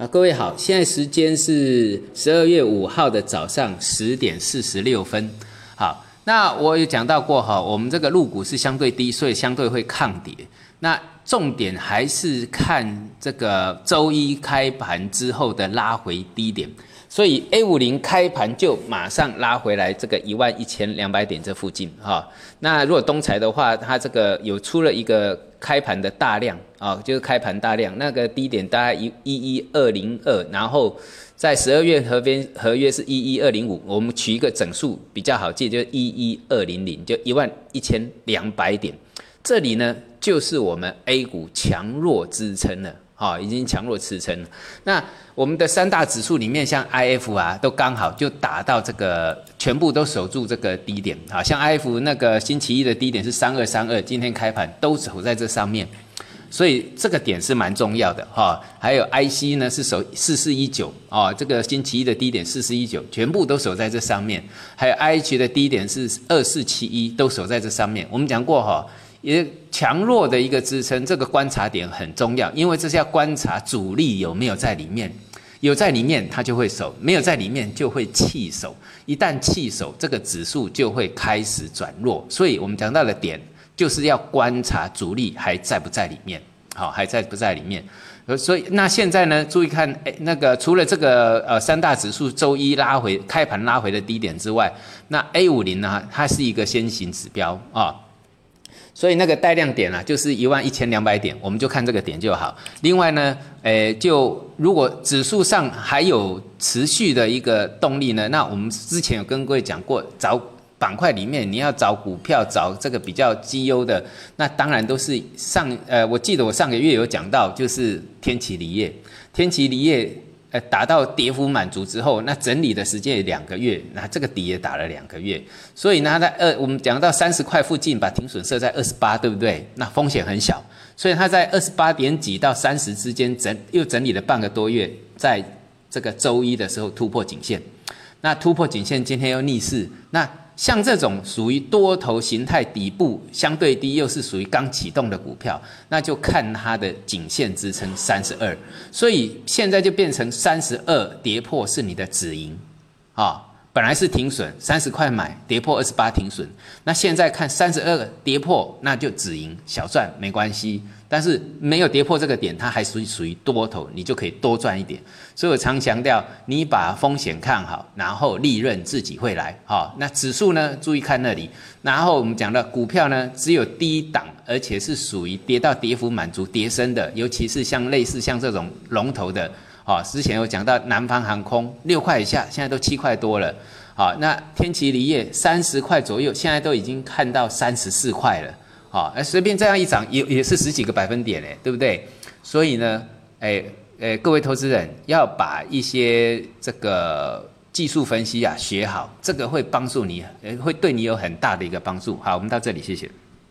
啊，各位好，现在时间是十二月五号的早上十点四十六分。好，那我有讲到过哈，我们这个入股是相对低，所以相对会抗跌。那重点还是看这个周一开盘之后的拉回低点。所以 A 五零开盘就马上拉回来这个一万一千两百点这附近哈。那如果东财的话，它这个有出了一个开盘的大量啊，就是开盘大量，那个低点大概一一一二零二，然后在十二月合边合约是一一二零五，我们取一个整数比较好记，就一一二零零，就一万一千两百点。这里呢就是我们 A 股强弱支撑了。好，已经强弱支撑。那我们的三大指数里面，像 I F 啊，都刚好就打到这个，全部都守住这个低点。好，像 I F 那个星期一的低点是三二三二，今天开盘都守在这上面，所以这个点是蛮重要的哈。还有 I C 呢是守四四一九啊，这个星期一的低点四四一九，全部都守在这上面。还有 I H 的低点是二四七一，都守在这上面。我们讲过哈。也强弱的一个支撑，这个观察点很重要，因为这是要观察主力有没有在里面，有在里面它就会守，没有在里面就会弃守。一旦弃守，这个指数就会开始转弱。所以我们讲到的点，就是要观察主力还在不在里面，好，还在不在里面。所以那现在呢，注意看，哎，那个除了这个呃三大指数周一拉回开盘拉回的低点之外，那 A 五零呢，它是一个先行指标啊。所以那个带量点啊，就是一万一千两百点，我们就看这个点就好。另外呢，诶，就如果指数上还有持续的一个动力呢，那我们之前有跟各位讲过，找板块里面你要找股票，找这个比较绩优的，那当然都是上，呃，我记得我上个月有讲到，就是天齐锂业，天齐锂业。呃，达到跌幅满足之后，那整理的时间也两个月，那这个底也打了两个月，所以呢，在二我们讲到三十块附近，把停损设在二十八，对不对？那风险很小，所以它在二十八点几到三十之间整又整理了半个多月，在这个周一的时候突破颈线，那突破颈线今天又逆势，那。像这种属于多头形态底部相对低，又是属于刚启动的股票，那就看它的颈线支撑三十二，所以现在就变成三十二跌破是你的止盈，啊。本来是停损三十块买，跌破二十八停损。那现在看三十二跌破，那就止盈小赚没关系。但是没有跌破这个点，它还属于属于多头，你就可以多赚一点。所以我常强调，你把风险看好，然后利润自己会来。好，那指数呢？注意看那里。然后我们讲的股票呢，只有低档，而且是属于跌到跌幅满足、跌升的，尤其是像类似像这种龙头的。好，之前有讲到南方航空六块以下，现在都七块多了。好，那天齐锂业三十块左右，现在都已经看到三十四块了。好，哎，随便这样一涨，也也是十几个百分点嘞，对不对？所以呢，哎，哎，各位投资人要把一些这个技术分析啊学好，这个会帮助你，会对你有很大的一个帮助。好，我们到这里，谢谢。